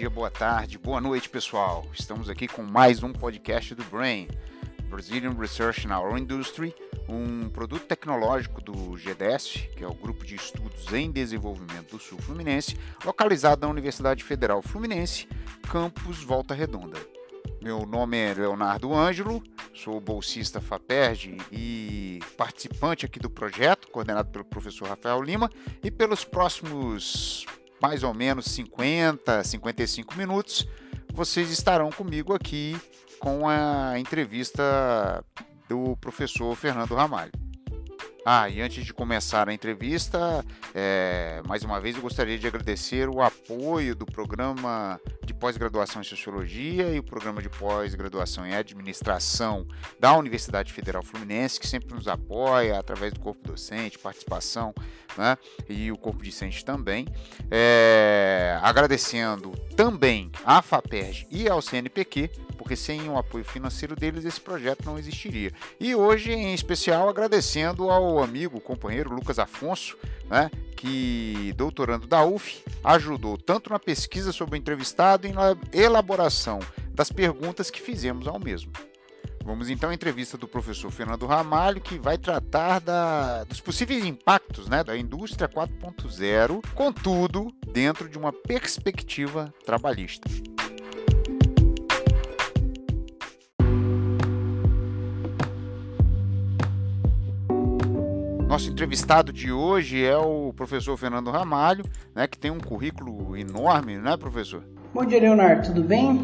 dia, boa tarde, boa noite, pessoal. Estamos aqui com mais um podcast do Brain, Brazilian Research in Our Industry, um produto tecnológico do GDES, que é o Grupo de Estudos em Desenvolvimento do Sul Fluminense, localizado na Universidade Federal Fluminense, campus Volta Redonda. Meu nome é Leonardo Ângelo, sou bolsista FAPERJ e participante aqui do projeto, coordenado pelo professor Rafael Lima, e pelos próximos mais ou menos 50, 55 minutos, vocês estarão comigo aqui com a entrevista do professor Fernando Ramalho. Ah, e antes de começar a entrevista, é, mais uma vez eu gostaria de agradecer o apoio do programa de pós-graduação em Sociologia e o programa de pós-graduação em Administração da Universidade Federal Fluminense, que sempre nos apoia através do corpo docente, participação, né, e o corpo discente também. É, agradecendo também à FAPERJ e ao CNPq porque sem o apoio financeiro deles esse projeto não existiria. E hoje, em especial, agradecendo ao amigo, companheiro Lucas Afonso, né, que, doutorando da UF, ajudou tanto na pesquisa sobre o entrevistado e na elaboração das perguntas que fizemos ao mesmo. Vamos então à entrevista do professor Fernando Ramalho, que vai tratar da, dos possíveis impactos né, da indústria 4.0, contudo, dentro de uma perspectiva trabalhista. Nosso entrevistado de hoje é o professor Fernando Ramalho, né, que tem um currículo enorme, né, professor? Bom dia, Leonardo, tudo bem?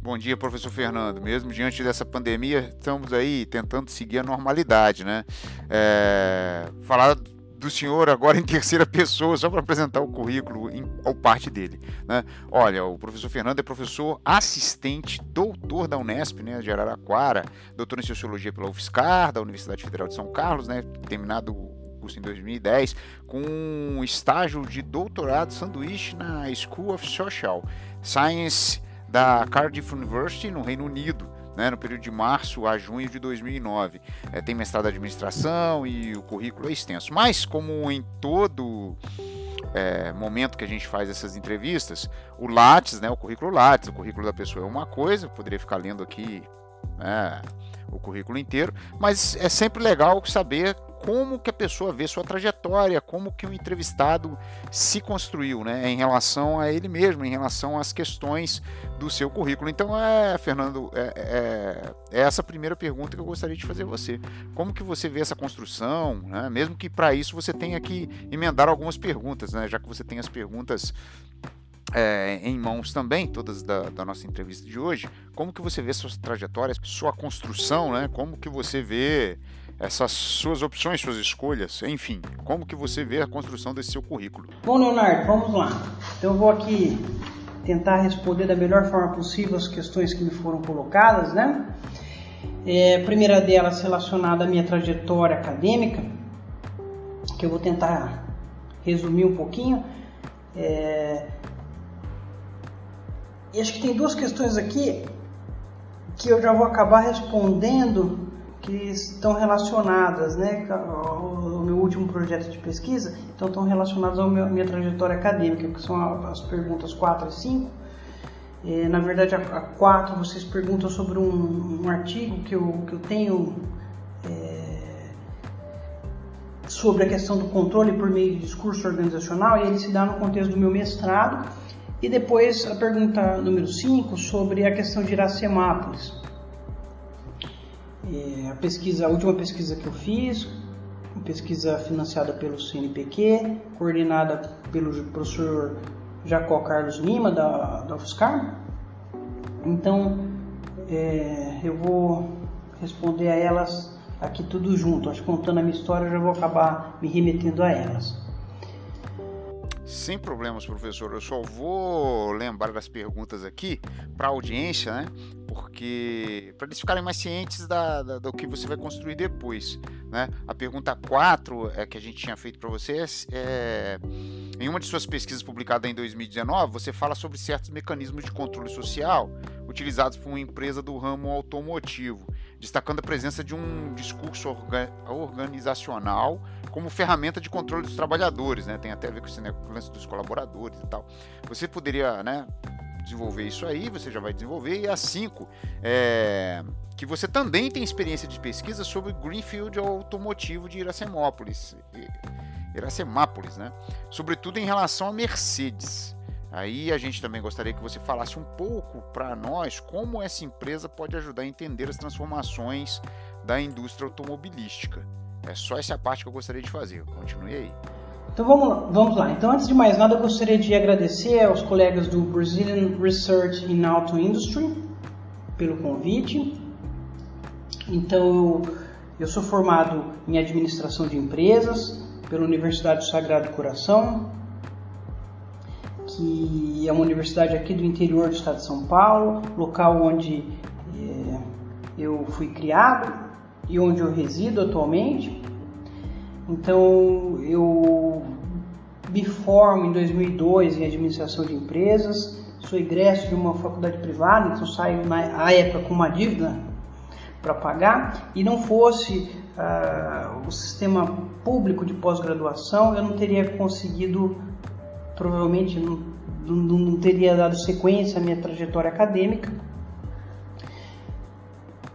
Bom dia, professor Fernando. Mesmo diante dessa pandemia, estamos aí tentando seguir a normalidade, né? É, falar do senhor agora em terceira pessoa, só para apresentar o currículo em, ao parte dele. Né? Olha, o professor Fernando é professor assistente, doutor da Unesp, né, de Araraquara, doutor em Sociologia pela UFSCar, da Universidade Federal de São Carlos, né, terminado curso em 2010, com um estágio de doutorado sanduíche na School of Social Science da Cardiff University, no Reino Unido né, no período de março a junho de 2009. É, tem mestrado em administração e o currículo é extenso. Mas, como em todo é, momento que a gente faz essas entrevistas, o Lattes, né, o currículo Lattes, o currículo da pessoa é uma coisa, poderia ficar lendo aqui né, o currículo inteiro, mas é sempre legal saber como que a pessoa vê sua trajetória, como que o entrevistado se construiu, né, em relação a ele mesmo, em relação às questões do seu currículo. Então, é, Fernando, é, é, é essa a primeira pergunta que eu gostaria de fazer a você. Como que você vê essa construção, né, mesmo que para isso você tenha que emendar algumas perguntas, né, já que você tem as perguntas é, em mãos também, todas da, da, nossa entrevista de hoje, como que você vê sua trajetória, sua construção, né? Como que você vê essas suas opções, suas escolhas, enfim, como que você vê a construção desse seu currículo? Bom, Leonardo, vamos lá. Então eu vou aqui tentar responder da melhor forma possível as questões que me foram colocadas, né? É, a primeira delas relacionada à minha trajetória acadêmica, que eu vou tentar resumir um pouquinho. É... E acho que tem duas questões aqui que eu já vou acabar respondendo que estão relacionadas, né, ao meu último projeto de pesquisa, então estão relacionadas à minha trajetória acadêmica, que são as perguntas 4 e 5. É, na verdade, a 4 vocês perguntam sobre um, um artigo que eu, que eu tenho é, sobre a questão do controle por meio de discurso organizacional, e ele se dá no contexto do meu mestrado. E depois a pergunta número 5 sobre a questão de Iracemápolis. É, a pesquisa, a última pesquisa que eu fiz, uma pesquisa financiada pelo CNPq, coordenada pelo professor Jacó Carlos Lima da, da UFSCar. Então, é, eu vou responder a elas aqui tudo junto. Acho que contando a minha história, eu já vou acabar me remetendo a elas. Sem problemas, professor. Eu só vou lembrar das perguntas aqui para a audiência, né? Porque para eles ficarem mais cientes da, da, do que você vai construir depois, né? A pergunta 4 é que a gente tinha feito para vocês é em uma de suas pesquisas publicada em 2019, você fala sobre certos mecanismos de controle social utilizados por uma empresa do ramo automotivo, destacando a presença de um discurso orga organizacional como ferramenta de controle dos trabalhadores, né? Tem até a ver com esse lance dos colaboradores e tal. Você poderia, né, desenvolver isso aí, você já vai desenvolver. E a 5, é, que você também tem experiência de pesquisa sobre Greenfield automotivo de Iracemópolis. Iracemápolis, né? Sobretudo em relação a Mercedes. Aí a gente também gostaria que você falasse um pouco para nós como essa empresa pode ajudar a entender as transformações da indústria automobilística. É só essa parte que eu gostaria de fazer. Continue aí. Então vamos lá, vamos lá. Então antes de mais nada eu gostaria de agradecer aos colegas do Brazilian Research in Auto Industry pelo convite. Então eu, sou formado em administração de empresas pela Universidade do Sagrado Coração, que é uma universidade aqui do interior do estado de São Paulo, local onde é, eu fui criado e onde eu resido atualmente. Então eu me formo em 2002 em administração de empresas, sou egresso de uma faculdade privada, então saio na época com uma dívida para pagar e não fosse uh, o sistema público de pós-graduação, eu não teria conseguido, provavelmente não, não, não teria dado sequência à minha trajetória acadêmica.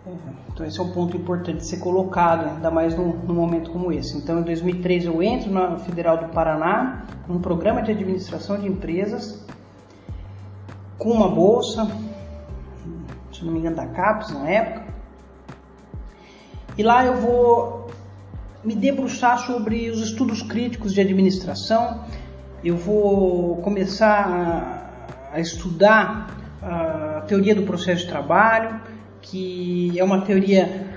É, então esse é um ponto importante de ser colocado, ainda mais num, num, momento como esse. Então em 2003 eu entro na Federal do Paraná, num programa de administração de empresas, com uma bolsa, se não me engano da CAPES na época, e lá eu vou me debruçar sobre os estudos críticos de administração, eu vou começar a, estudar a teoria do processo de trabalho, que é uma teoria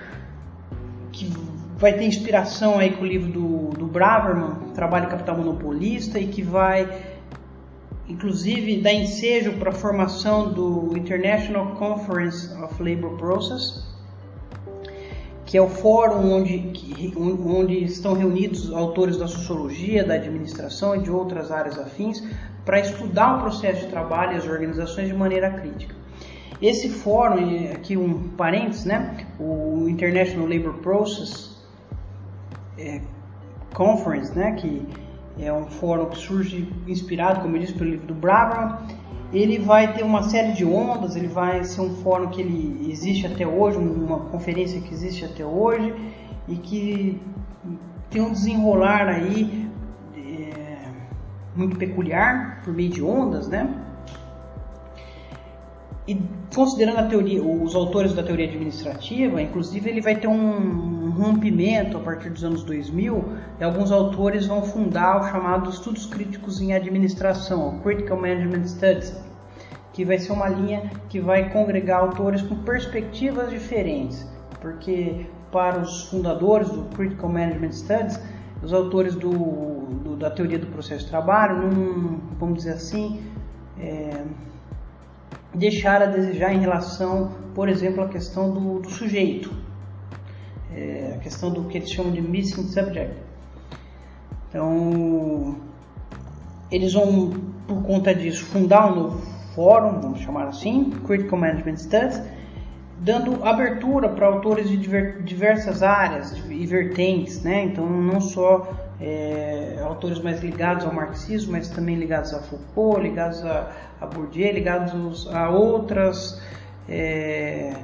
que vai ter inspiração aí com o livro do, do Braverman, Trabalho Capital Monopolista, e que vai inclusive dar ensejo para a formação do International Conference of Labor Process, que é o fórum onde, onde estão reunidos autores da sociologia, da administração e de outras áreas afins para estudar o processo de trabalho e as organizações de maneira crítica. Esse fórum, aqui um parênteses, né, o International Labor Process é, Conference, né, que é um fórum que surge inspirado, como eu disse, pelo livro do Braverman, ele vai ter uma série de ondas, ele vai ser um fórum que ele existe até hoje, uma conferência que existe até hoje e que tem um desenrolar aí é, muito peculiar por meio de ondas, né? E considerando a teoria, os autores da teoria administrativa, inclusive ele vai ter um rompimento a partir dos anos 2000 e alguns autores vão fundar o chamado Estudos Críticos em Administração, o Critical Management Studies, que vai ser uma linha que vai congregar autores com perspectivas diferentes, porque para os fundadores do Critical Management Studies, os autores do, do da teoria do processo de trabalho, não, vamos dizer assim, é, deixar a desejar em relação, por exemplo, à questão do, do sujeito, é, a questão do que eles chamam de missing subject. Então, eles vão, por conta disso, fundar um novo fórum, vamos chamar assim, Critical Management Studies, dando abertura para autores de diversas áreas e vertentes, né? Então, não só é, autores mais ligados ao marxismo, mas também ligados a Foucault, ligados a, a Bourdieu, ligados a outras é,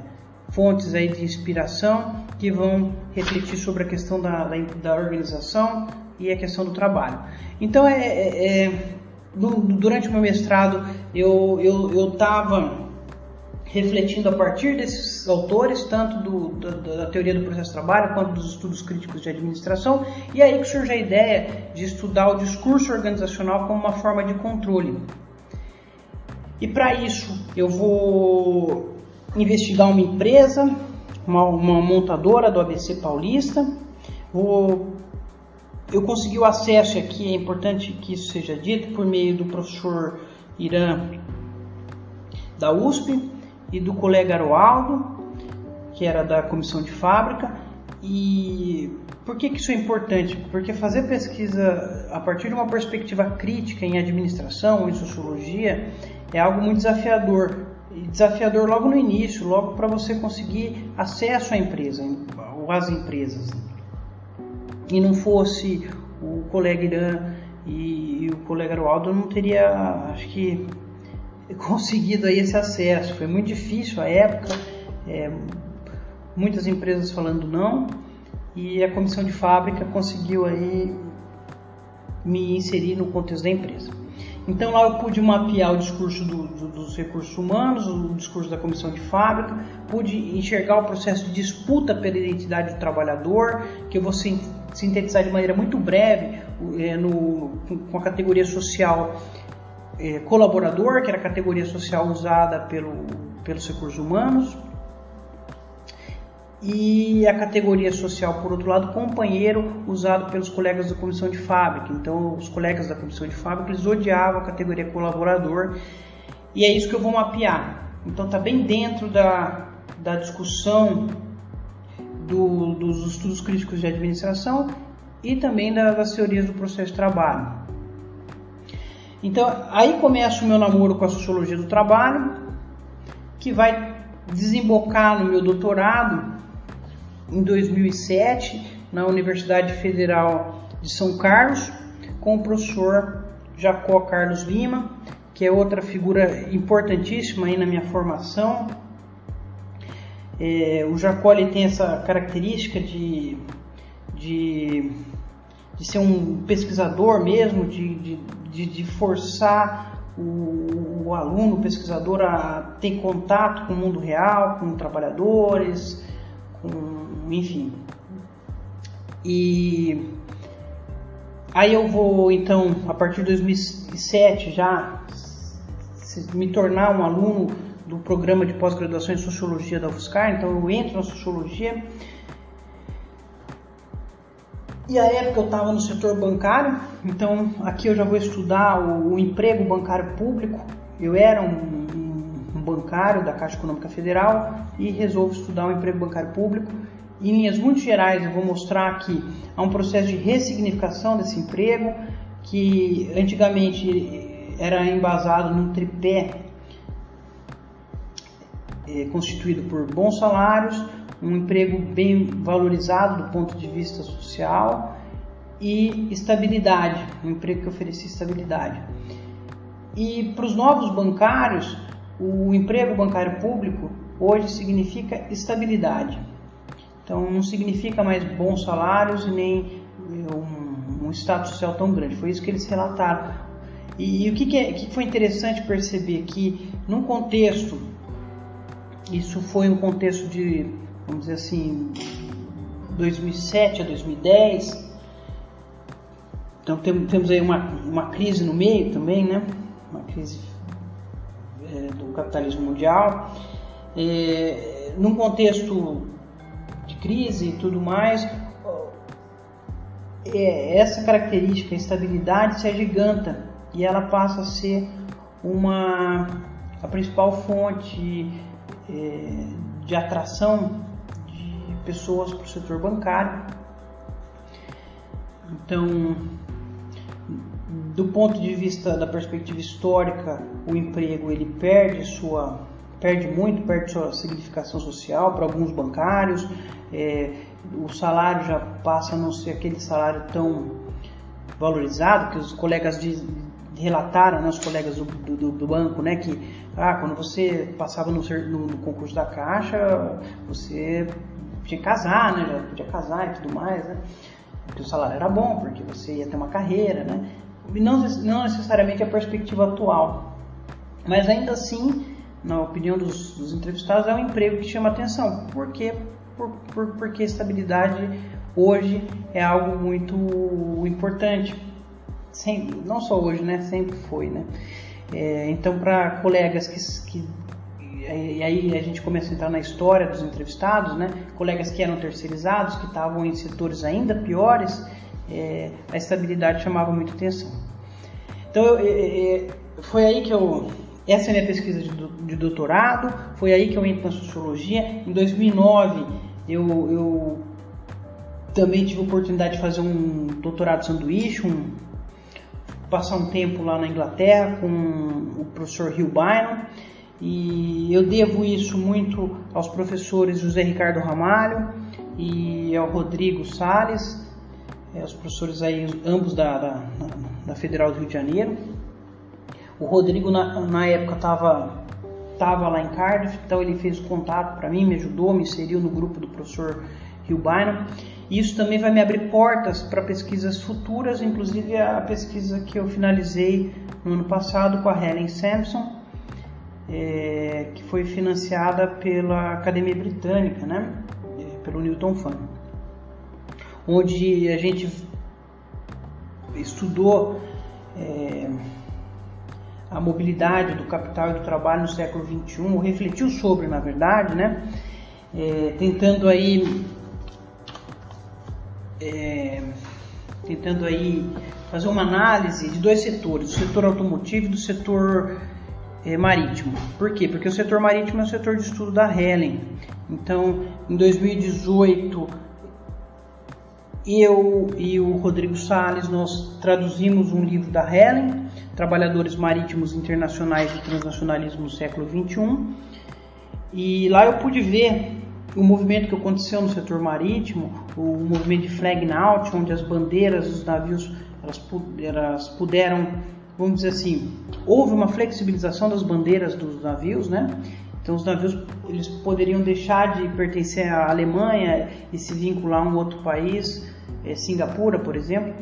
fontes aí de inspiração que vão refletir sobre a questão da, da, da organização e a questão do trabalho. Então, é, é, é durante o meu mestrado, eu estava refletindo a partir desses autores, tanto do, da, da, teoria do processo de trabalho quanto dos estudos críticos de administração, e aí que surge a ideia de estudar o discurso organizacional como uma forma de controle. E para isso eu vou investigar uma empresa, uma, uma montadora do ABC Paulista, vou eu consegui o acesso aqui, é importante que isso seja dito, por meio do professor Irã da USP e do colega Aroaldo, que era da comissão de fábrica. E por que, que isso é importante? Porque fazer pesquisa a partir de uma perspectiva crítica em administração em sociologia é algo muito desafiador. Desafiador logo no início, logo para você conseguir acesso à empresa ou às empresas e não fosse o colega Irã e, o colega Arualdo, eu não teria, acho que, conseguido aí esse acesso. Foi muito difícil a época, é, muitas empresas falando não, e a comissão de fábrica conseguiu aí me inserir no contexto da empresa. Então lá eu pude mapear o discurso do, do, dos recursos humanos, o discurso da comissão de fábrica, pude enxergar o processo de disputa pela identidade do trabalhador, que eu vou sintetizar de maneira muito breve é, no, com a categoria social é, colaborador, que era a categoria social usada pelo, pelos recursos humanos, e a categoria social, por outro lado, companheiro, usado pelos colegas da comissão de fábrica. Então, os colegas da comissão de fábrica eles odiavam a categoria colaborador, e é isso que eu vou mapear. Então, está bem dentro da, da discussão do, dos estudos críticos de administração e também da, das teorias do processo de trabalho. Então, aí começa o meu namoro com a sociologia do trabalho, que vai desembocar no meu doutorado em 2007 na Universidade Federal de São Carlos com o professor Jacó Carlos Lima, que é outra figura importantíssima aí na minha formação. É, o Jacó ele tem essa característica de, de, de ser um pesquisador mesmo, de, de, de forçar o, o, aluno, o pesquisador a ter contato com o mundo real, com trabalhadores, com enfim. E aí eu vou então, a partir de 2007 já me tornar um aluno do programa de pós-graduação em Sociologia da UFSCar, então eu entro na Sociologia. E a época eu estava no setor bancário, então aqui eu já vou estudar o, o emprego bancário público. Eu era um, um, bancário da Caixa Econômica Federal e resolvo estudar o emprego bancário público em linhas muito gerais, eu vou mostrar que há um processo de ressignificação desse emprego, que antigamente era embasado num tripé é, constituído por bons salários, um emprego bem valorizado do ponto de vista social e estabilidade, um emprego que oferecia estabilidade. E para os novos bancários, o emprego bancário público hoje significa estabilidade. Então não significa mais bons salários e nem um, um status social tão grande. Foi isso que eles relataram. E, e o que, que, é, que foi interessante perceber que num contexto, isso foi um contexto de, vamos dizer assim, 2007 a 2010. Então temos aí uma, uma crise no meio também, né? Uma crise é, do capitalismo mundial. É, num contexto de crise e tudo mais, é, essa característica, estabilidade, se agiganta e ela passa a ser uma a principal fonte é, de atração pessoas para o setor bancário. Então, do ponto de vista da perspectiva histórica, o emprego ele perde sua perde muito, perde sua significação social para alguns bancários, é, o salário já passa a não ser aquele salário tão valorizado, que os colegas relataram, né, os colegas do, do, do, banco, né, que ah, quando você passava no, no, concurso da Caixa, você que casar, né, já podia casar e tudo mais, né, porque o salário era bom, porque você ia ter uma carreira, né, e não, não necessariamente a perspectiva atual, mas ainda assim, na opinião dos, dos entrevistados, é um emprego que chama atenção, porque por, por, porque estabilidade hoje é algo muito importante. Sem, não só hoje, né? Sempre foi, né? É, então, para colegas que, que e aí a gente começa a entrar na história dos entrevistados, né? Colegas que eram terceirizados, que estavam em setores ainda piores, é, a estabilidade chamava muito atenção. Então, eu, é, foi aí que eu essa é a minha pesquisa de, de doutorado, foi aí que eu entrei na sociologia. Em 2009 eu, eu também tive a oportunidade de fazer um doutorado sanduíche, um, passar um tempo lá na Inglaterra com o professor Hugh Bynum e eu devo isso muito aos professores José Ricardo Ramalho e ao Rodrigo Sales, é, os professores aí ambos da, da, da Federal do Rio de Janeiro. O Rodrigo na, na época estava tava lá em Cardiff, então ele fez o contato para mim, me ajudou, me inseriu no grupo do professor Rio Bynum. Isso também vai me abrir portas para pesquisas futuras, inclusive a pesquisa que eu finalizei no ano passado com a Helen Sampson, é, que foi financiada pela Academia Britânica, né, é, pelo Newton Fund, onde a gente estudou é, a mobilidade do capital e do trabalho no século XXI, refletiu sobre, na verdade, né, tentando aí tentando aí fazer uma análise de dois setores, do setor automotivo e do setor marítimo. Por quê? Porque o setor marítimo é o setor de estudo da Helen. Então, em 2018, eu e o Rodrigo Sales nós traduzimos um livro da Helen, Trabalhadores Marítimos Internacionais e Transnacionalismo no Século XXI. E lá eu pude ver o movimento que aconteceu no setor marítimo, o movimento de flag out, onde as bandeiras dos navios elas puderam vamos dizer assim, houve uma flexibilização das bandeiras dos navios, né? Então os navios eles poderiam deixar de pertencer à Alemanha e se vincular a um outro país, é, Singapura, por exemplo,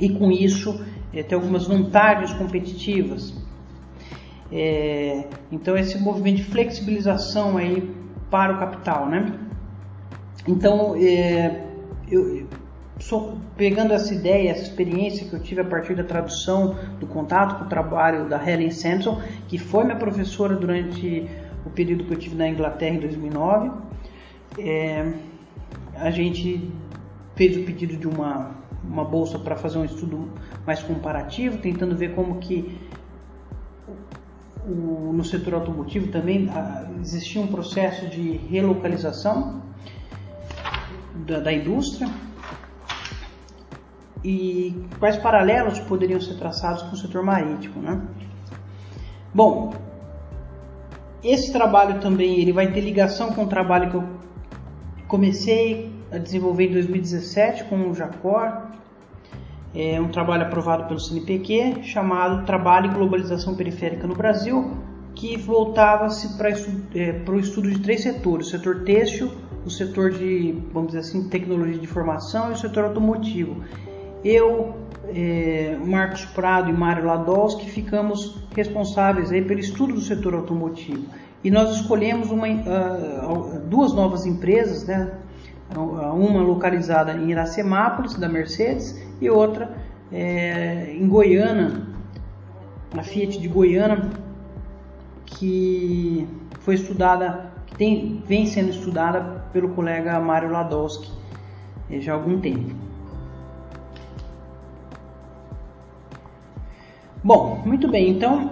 e com isso é, ter algumas vantagens competitivas. É, então esse movimento de flexibilização aí para o capital, né? Então é, pegando essa ideia, essa experiência que eu tive a partir da tradução, do contato com o trabalho da Helen Sampson, que foi minha professora durante o período que eu tive na Inglaterra em 2009, é, a gente fez o pedido de uma, uma bolsa para fazer um estudo mais comparativo, tentando ver como que o, no setor automotivo também a, existia um processo de relocalização da, da indústria e quais paralelos poderiam ser traçados com o setor marítimo, né? Bom, esse trabalho também ele vai ter ligação com o trabalho que eu comecei a desenvolver em 2017 com o Jacor, é um trabalho aprovado pelo CNPq chamado Trabalho e Globalização Periférica no Brasil, que voltava-se para é, o estudo de três setores: o setor têxtil, o setor de, vamos dizer assim, tecnologia de informação e o setor automotivo. Eu, é, Marcos Prado e Mário Ladowski ficamos responsáveis aí pelo estudo do setor automotivo. E nós escolhemos uma, uh, duas novas empresas, né? uma localizada em Iracemápolis, da Mercedes, e outra é, em Goiânia, na Fiat de Goiânia, que foi estudada, que tem, vem sendo estudada pelo colega Mário Ladowski é, já há algum tempo. Bom, muito bem, então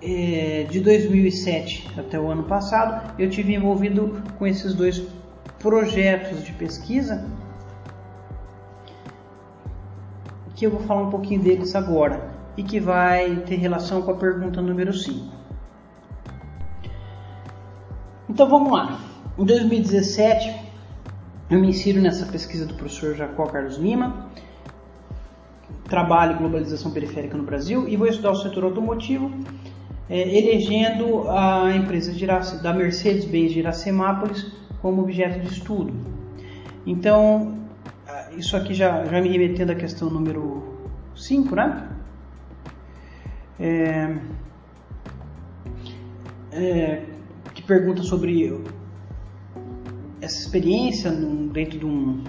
é, de 2007 até o ano passado eu tive envolvido com esses dois projetos de pesquisa que eu vou falar um pouquinho deles agora e que vai ter relação com a pergunta número 5. Então vamos lá. Em 2017 eu me insiro nessa pesquisa do professor Jacó Carlos Lima trabalho e globalização periférica no Brasil e vou estudar o setor automotivo, é, elegendo a empresa da Mercedes-Benz de Iracemápolis como objeto de estudo. Então, isso aqui já, já me remetendo à questão número 5, né? É, é, que pergunta sobre essa experiência dentro de um,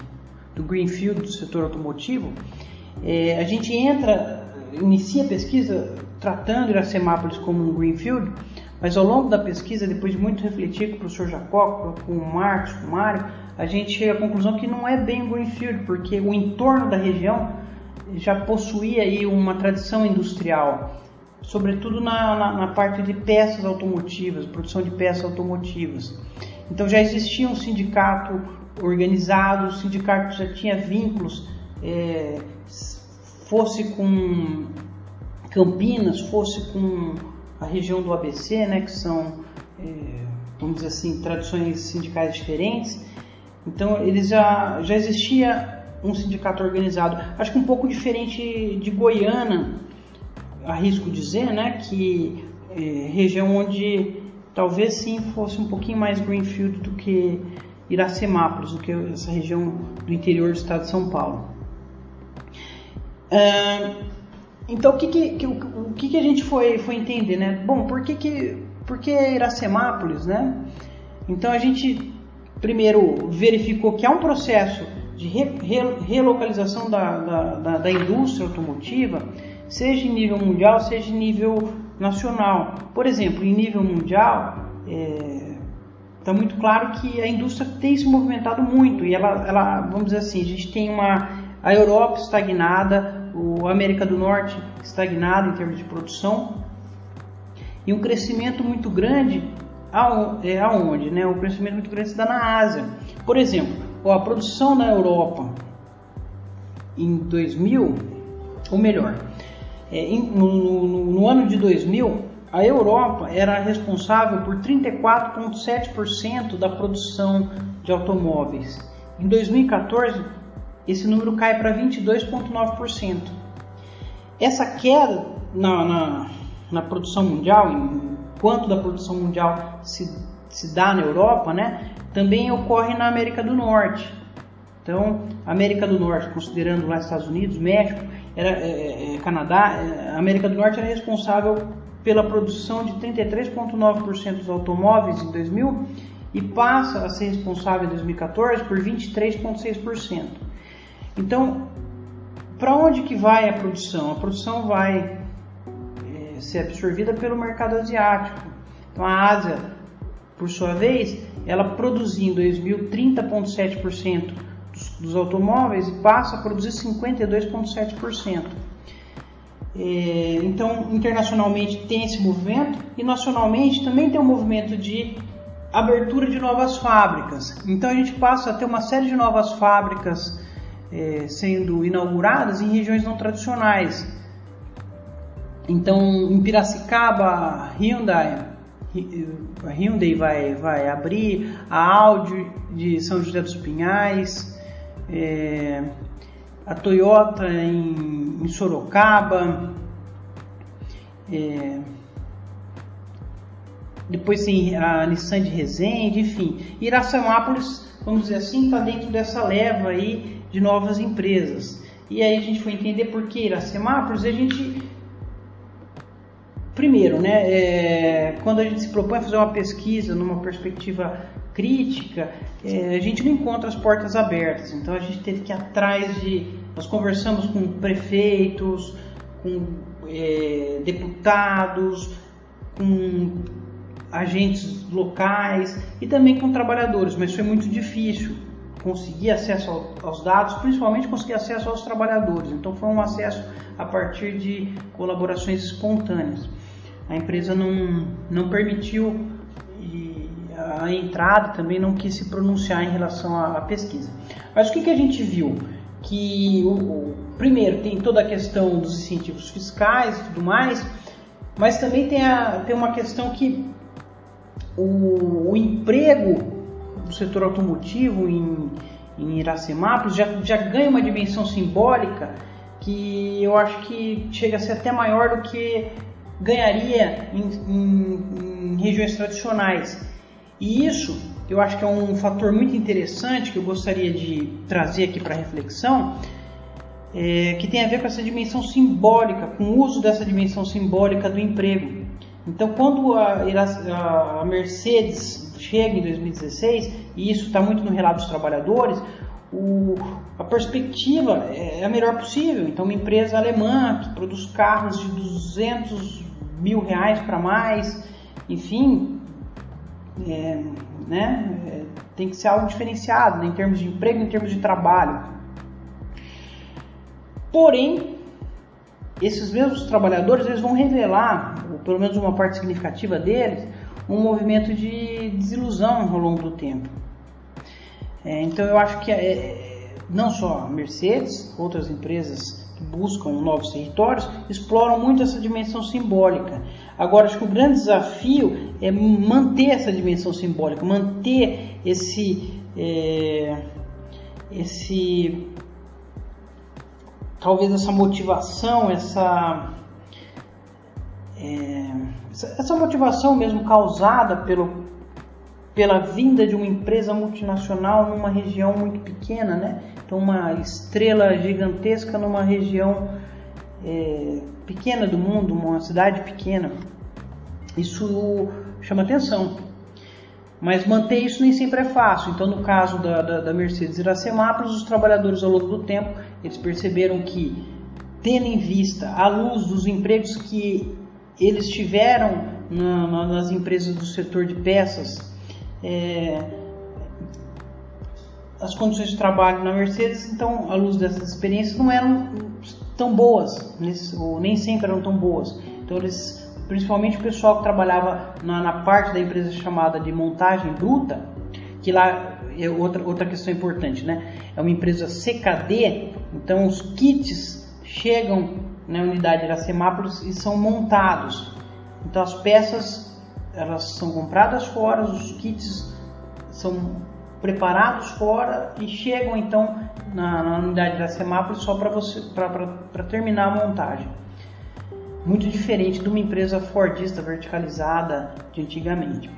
do Greenfield do setor automotivo. É, a gente entra, inicia a pesquisa tratando Iracemápolis como um greenfield, mas ao longo da pesquisa, depois de muito refletir com o professor Jacó, com o Marcos, com o Mário, a gente chega à conclusão que não é bem um greenfield, porque o entorno da região já possuía aí uma tradição industrial, sobretudo na, na, na parte de peças automotivas, produção de peças automotivas. Então já existia um sindicato organizado, o sindicato já tinha vínculos é, fosse com Campinas, fosse com a região do ABC, né, que são, é, vamos dizer assim, tradições sindicais diferentes. Então, eles já, já existia um sindicato organizado, acho que um pouco diferente de Goiânia, arrisco dizer, né, que é, região onde talvez sim fosse um pouquinho mais greenfield do que Iracemápolis, do que essa região do interior do estado de São Paulo. Então, o que, que, que, o que, que a gente foi, foi entender, né? Bom, por que, que, por que Iracemápolis, né? Então, a gente primeiro verificou que há um processo de re, re, relocalização da, da, da, da indústria automotiva, seja em nível mundial, seja em nível nacional. Por exemplo, em nível mundial, está é, muito claro que a indústria tem se movimentado muito e ela, ela, vamos dizer assim, a gente tem uma a Europa estagnada, a América do Norte estagnada em termos de produção e um crescimento muito grande é, aonde, né? O crescimento muito grande se dá na Ásia. Por exemplo, a produção na Europa em 2000, ou melhor, é, no, no, ano de 2000, a Europa era responsável por 34,7% da produção de automóveis. Em 2014, esse número cai para 22,9%. Essa queda na, na, na, produção mundial, enquanto da produção mundial se, se dá na Europa, né, também ocorre na América do Norte. Então, América do Norte, considerando lá Estados Unidos, México, era, é, é, é Canadá, é, América do Norte era responsável pela produção de 33,9% dos automóveis em 2000 e passa a ser responsável em 2014 por 23,6%. Então, para onde que vai a produção? A produção vai é, ser absorvida pelo mercado asiático. Então, a Ásia, por sua vez, ela produziu em 2000 30,7% dos automóveis e passa a produzir 52,7%. É, então, internacionalmente tem esse movimento e nacionalmente também tem um movimento de abertura de novas fábricas. Então, a gente passa a ter uma série de novas fábricas é, sendo inauguradas em regiões não tradicionais. Então, em Piracicaba, Hyundai, a Hyundai vai, vai abrir, a Audi de São José dos Pinhais, é, a Toyota em, em Sorocaba, é, depois tem a Nissan de Resende, enfim. Iracemápolis, vamos dizer assim, está dentro dessa leva aí de novas empresas. E aí a gente foi entender por que Iracemápolis, a gente primeiro, né, é, quando a gente se propõe a fazer uma pesquisa numa perspectiva crítica, é, a gente não encontra as portas abertas. Então a gente teve que ir atrás de. Nós conversamos com prefeitos, com é, deputados, com agentes locais e também com trabalhadores, mas foi muito difícil conseguir acesso aos dados, principalmente conseguir acesso aos trabalhadores. Então foi um acesso a partir de colaborações espontâneas. A empresa não, não permitiu a entrada também não quis se pronunciar em relação à, pesquisa. Mas o que, que a gente viu? Que, o, o, primeiro, tem toda a questão dos incentivos fiscais e tudo mais, mas também tem, a, tem uma questão que o, o emprego do setor automotivo em, em Iracemápolis já, já ganha uma dimensão simbólica que eu acho que chega a ser até maior do que ganharia em, em, em regiões tradicionais. E isso eu acho que é um fator muito interessante que eu gostaria de trazer aqui para reflexão, é, que tem a ver com essa dimensão simbólica, com o uso dessa dimensão simbólica do emprego. Então, quando a, a Mercedes chega em 2016, e isso está muito no relato dos trabalhadores, o, a perspectiva é a melhor possível. Então, uma empresa alemã que produz carros de 200 mil reais para mais, enfim, é, né, é, tem que ser algo diferenciado né, em termos de emprego, em termos de trabalho. Porém, esses mesmos trabalhadores eles vão revelar, ou pelo menos uma parte significativa deles, um movimento de desilusão ao longo do tempo. É, então eu acho que é, não só a Mercedes, outras empresas que buscam novos territórios, exploram muito essa dimensão simbólica. Agora, acho que o grande desafio é manter essa dimensão simbólica, manter esse, é, esse talvez essa motivação, essa é, essa motivação mesmo causada pelo, pela vinda de uma empresa multinacional numa região muito pequena, né? Então uma estrela gigantesca numa região é, pequena do mundo, uma cidade pequena, isso chama atenção. Mas manter isso nem sempre é fácil. Então, no caso da, da, da Mercedes Iracemápolis, os trabalhadores ao longo do tempo eles perceberam que, tendo em vista a luz dos empregos que eles tiveram na, na, nas empresas do setor de peças, é, as condições de trabalho na Mercedes, então, à luz dessas experiências, não eram tão boas, ou nem sempre eram tão boas. Então, eles principalmente o pessoal que trabalhava na, na, parte da empresa chamada de montagem bruta, que lá é outra, outra questão importante, né? É uma empresa CKD, então os kits chegam na unidade da semáforos e são montados. Então as peças elas são compradas fora, os kits são preparados fora e chegam então na, na unidade da semáforos só para você para terminar a montagem muito diferente de uma empresa fordista verticalizada de antigamente.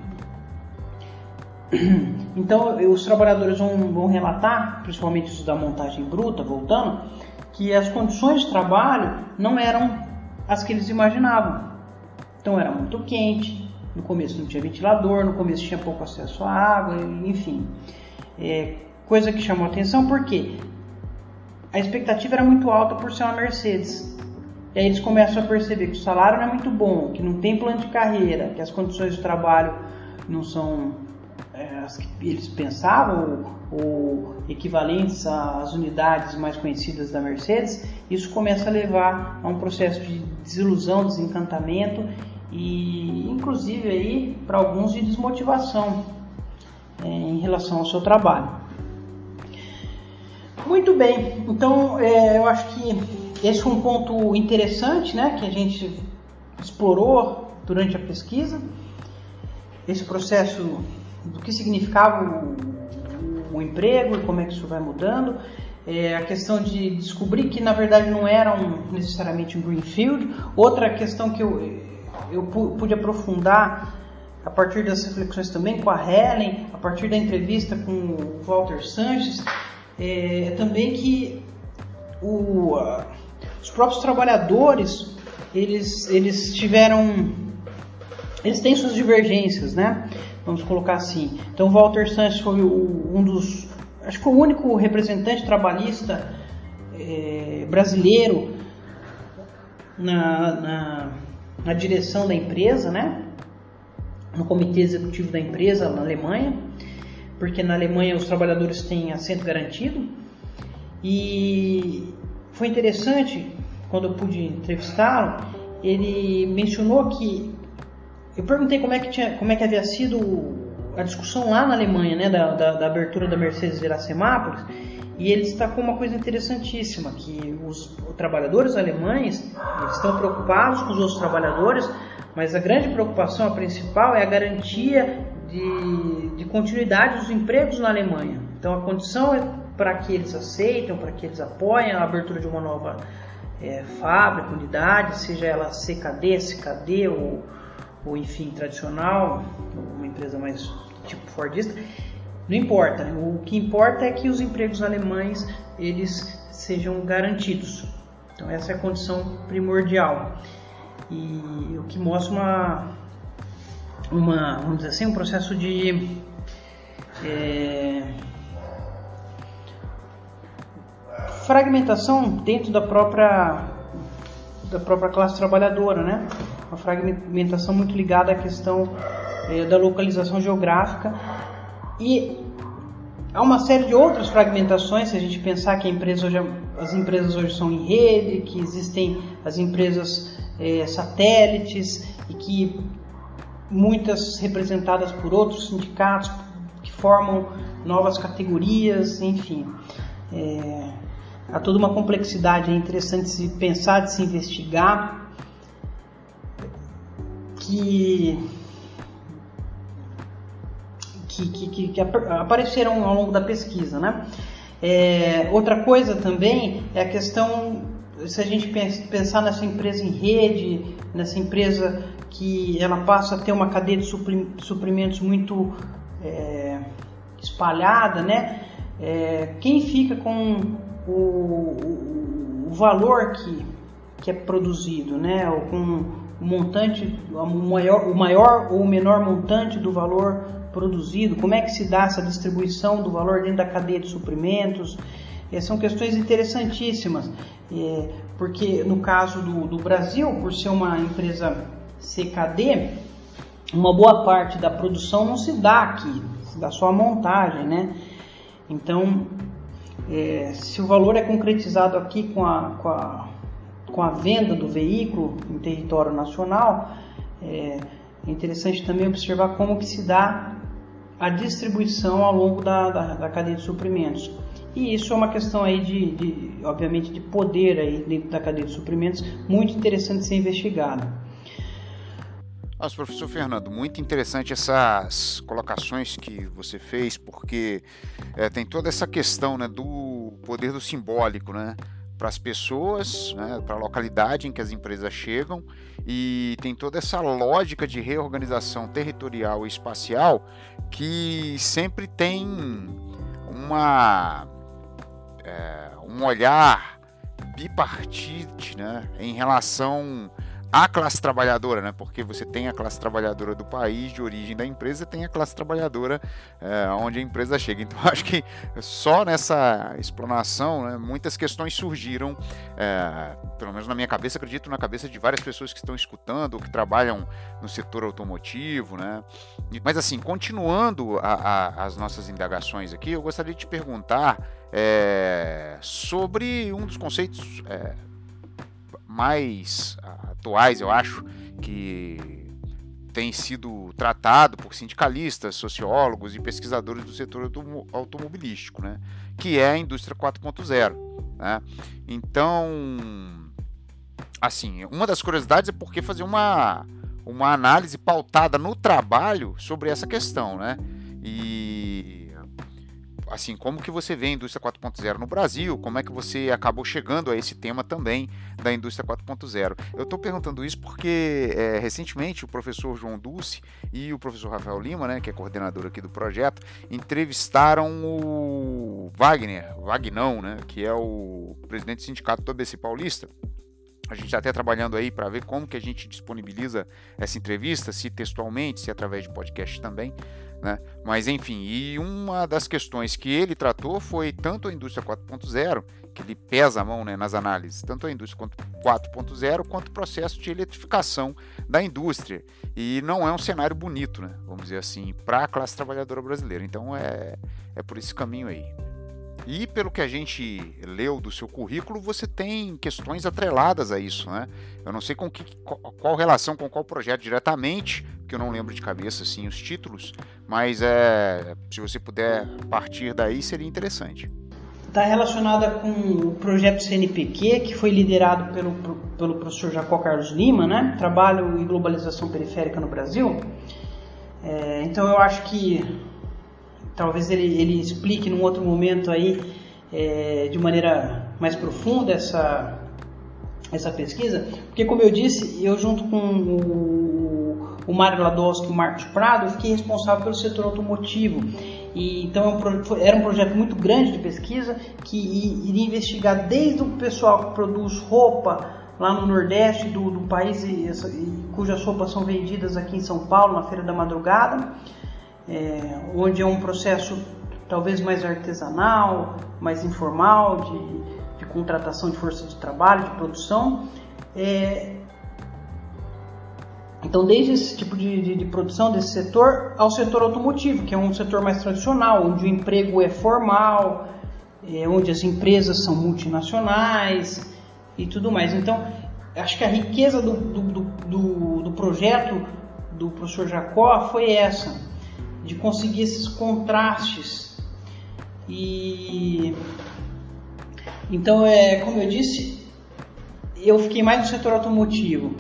Então, os trabalhadores vão, vão relatar, principalmente os da montagem bruta, voltando, que as condições de trabalho não eram as que eles imaginavam. Então, era muito quente, no começo não tinha ventilador, no começo tinha pouco acesso à água, enfim. É, coisa que chamou atenção porque a expectativa era muito alta por ser uma Mercedes. E aí eles começam a perceber que o salário não é muito bom, que não tem plano de carreira, que as condições de trabalho não são eles pensavam ou, equivalentes às unidades mais conhecidas da Mercedes. Isso começa a levar a um processo de desilusão, desencantamento e inclusive aí para alguns de desmotivação é, em relação ao seu trabalho. Muito bem, então é, eu acho que esse foi um ponto interessante, né, que a gente explorou durante a pesquisa. Esse processo do que significava o, o emprego e como é que isso vai mudando. É, a questão de descobrir que na verdade não era um, necessariamente um greenfield. Outra questão que eu, eu pude aprofundar a partir das reflexões também com a Helen, a partir da entrevista com o Walter Sanches, é, também que o, os próprios trabalhadores, eles, eles tiveram, eles têm suas divergências, né? Vamos colocar assim. Então, Walter Sanches foi um dos, acho que foi o único representante trabalhista é, brasileiro na, na, na direção da empresa, né? No comitê executivo da empresa na Alemanha, porque na Alemanha os trabalhadores têm assento garantido. E foi interessante quando eu pude entrevistá-lo, ele mencionou que eu perguntei como é que tinha, como é que havia sido a discussão lá na Alemanha, né, da, da, da abertura da Mercedes Iracemápolis, e ele destacou uma coisa interessantíssima, que os, trabalhadores alemães estão preocupados com os outros trabalhadores, mas a grande preocupação, a principal, é a garantia de, de continuidade dos empregos na Alemanha. Então a condição é para que eles aceitem, para que eles apoiem a abertura de uma nova é, fábrica, unidade, seja ela CKD, SKD ou, ou enfim tradicional, uma empresa mais tipo Fordista, não importa. O que importa é que os empregos alemães eles sejam garantidos. Então essa é a condição primordial e o que mostra uma, uma vamos dizer assim, um processo de é, fragmentação dentro da própria da própria classe trabalhadora, né? Uma fragmentação muito ligada à questão é, da localização geográfica e há uma série de outras fragmentações se a gente pensar que empresa hoje, as empresas hoje são em rede, que existem as empresas é, satélites e que muitas representadas por outros sindicatos que formam novas categorias, enfim. É, há toda uma complexidade, é interessante se pensar, de se investigar, que, que, que, que apareceram ao longo da pesquisa. Né? É, outra coisa também é a questão se a gente pensar nessa empresa em rede, nessa empresa que ela passa a ter uma cadeia de suprimentos muito é, espalhada, né? É, quem fica com o, o, o, valor que, que é produzido, né? Ou com o montante, o maior, o maior ou o menor montante do valor produzido, como é que se dá essa distribuição do valor dentro da cadeia de suprimentos, é, são questões interessantíssimas, é, porque no caso do, do Brasil, por ser uma empresa CKD, uma boa parte da produção não se dá aqui, se dá só a montagem, né? Então, é, se o valor é concretizado aqui com a, com, a, com a venda do veículo em território nacional, é, interessante também observar como que se dá a distribuição ao longo da, da, da cadeia de suprimentos. E isso é uma questão aí de, de, obviamente, de poder aí dentro da cadeia de suprimentos, muito interessante ser investigado. Nossa, professor Fernando, muito interessante essas colocações que você fez, porque é, tem toda essa questão né, do poder do simbólico, né? Para as pessoas, né, para a localidade em que as empresas chegam e tem toda essa lógica de reorganização territorial e espacial que sempre tem uma é, um olhar bipartite né, em relação a classe trabalhadora, né? Porque você tem a classe trabalhadora do país de origem da empresa, tem a classe trabalhadora é, onde a empresa chega. Então, acho que só nessa explanação, né, muitas questões surgiram, é, pelo menos na minha cabeça, acredito na cabeça de várias pessoas que estão escutando, ou que trabalham no setor automotivo, né? Mas assim, continuando a, a, as nossas indagações aqui, eu gostaria de te perguntar é, sobre um dos conceitos mais atuais, eu acho, que tem sido tratado por sindicalistas, sociólogos e pesquisadores do setor automobilístico, né? que é a indústria 4.0. Né? Então, assim, uma das curiosidades é porque fazer uma, uma análise pautada no trabalho sobre essa questão, né? E assim, como que você vê a indústria 4.0 no Brasil, como é que você acabou chegando a esse tema também da indústria 4.0. Eu estou perguntando isso porque é, recentemente o professor João Dulce e o professor Rafael Lima, né, que é coordenador aqui do projeto, entrevistaram o Wagner, Wagnão, né, que é o presidente do sindicato do ABC Paulista, a gente está até trabalhando aí para ver como que a gente disponibiliza essa entrevista, se textualmente, se através de podcast também. Né? Mas enfim, e uma das questões que ele tratou foi tanto a indústria 4.0, que ele pesa a mão né, nas análises, tanto a indústria 4.0 quanto o processo de eletrificação da indústria. E não é um cenário bonito, né, vamos dizer assim, para a classe trabalhadora brasileira. Então é, é por esse caminho aí. E pelo que a gente leu do seu currículo, você tem questões atreladas a isso, né? Eu não sei com que, qual relação com qual projeto diretamente, que eu não lembro de cabeça assim os títulos, mas é, se você puder partir daí seria interessante. Está relacionada com o projeto CNPq, que foi liderado pelo, pelo professor Jacó Carlos Lima, né? Trabalho e Globalização Periférica no Brasil. É, então eu acho que talvez ele, ele explique num outro momento aí é, de maneira mais profunda essa, essa pesquisa, porque como eu disse, eu junto com o, o Mário Ladowski e o Marcos Prado, eu fiquei responsável pelo setor automotivo. E, então é era um projeto muito grande de pesquisa que iria investigar desde o pessoal que produz roupa lá no Nordeste do, do país e, e, cujas roupas são vendidas aqui em São Paulo na Feira da Madrugada, é, onde é um processo talvez mais artesanal, mais informal, de, de contratação de força de trabalho, de produção. É, então, desde esse tipo de, de, de, produção, desse setor, ao setor automotivo, que é um setor mais tradicional, onde o emprego é formal, é, onde as empresas são multinacionais e tudo mais. Então, acho que a riqueza do, do, do, do projeto do professor Jacó foi essa de conseguir esses contrastes. E então é como eu disse, eu fiquei mais no setor automotivo.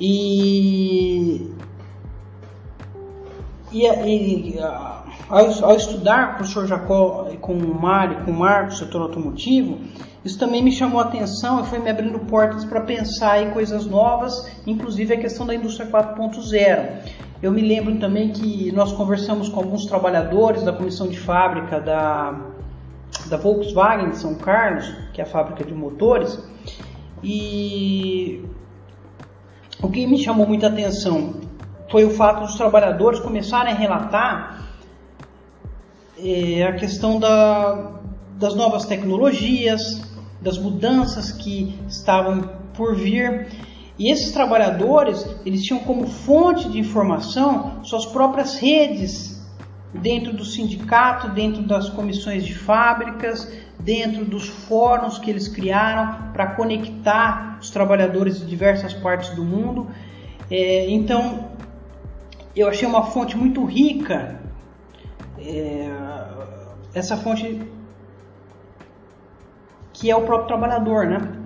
E e, e ao, ao, estudar com o professor Jacó, com o Mário, com o Marcos, setor automotivo, isso também me chamou a atenção e foi me abrindo portas para pensar em coisas novas, inclusive a questão da indústria 4.0. Eu me lembro também que nós conversamos com alguns trabalhadores da comissão de fábrica da, da Volkswagen de São Carlos, que é a fábrica de motores, e o que me chamou muita atenção foi o fato dos trabalhadores começarem a relatar é, a questão da, das novas tecnologias, das mudanças que estavam por vir. E esses trabalhadores, eles tinham como fonte de informação suas próprias redes dentro do sindicato, dentro das comissões de fábricas, dentro dos fóruns que eles criaram para conectar os trabalhadores de diversas partes do mundo. É, então, eu achei uma fonte muito rica. É, essa fonte que é o próprio trabalhador, né?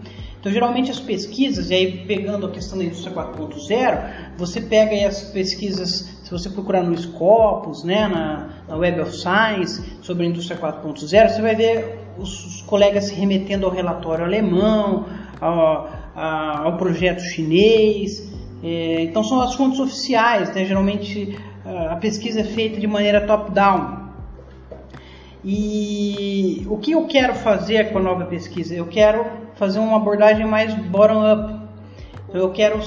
Então, geralmente as pesquisas, e aí pegando a questão da indústria 4.0, você pega aí as pesquisas, se você procurar no Scopus, né, na, na Web of Science, sobre a indústria 4.0, você vai ver os, os, colegas se remetendo ao relatório alemão, ao, ao projeto chinês. É, então, são as fontes oficiais, né? geralmente a pesquisa é feita de maneira top-down. E o que eu quero fazer com a nova pesquisa? Eu quero fazer uma abordagem mais bottom-up. Eu quero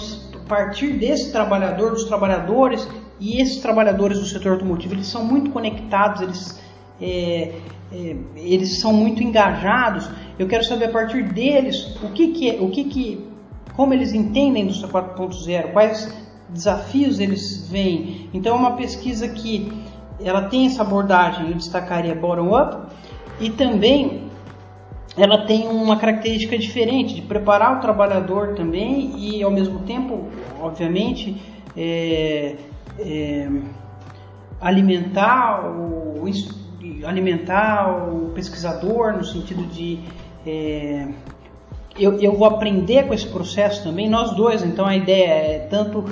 partir desse trabalhador, dos trabalhadores, e esses trabalhadores do setor automotivo, eles são muito conectados, eles, é, é, eles são muito engajados. Eu quero saber a partir deles o que, que é, o que, que como eles entendem indústria 4.0, quais desafios eles veem. Então é uma pesquisa que ela tem essa abordagem, eu destacaria bottom-up, e também ela tem uma característica diferente de preparar o trabalhador também e ao mesmo tempo, obviamente, é, é, alimentar o alimentar o pesquisador no sentido de é, eu, eu vou aprender com esse processo também, nós dois, então a ideia é tanto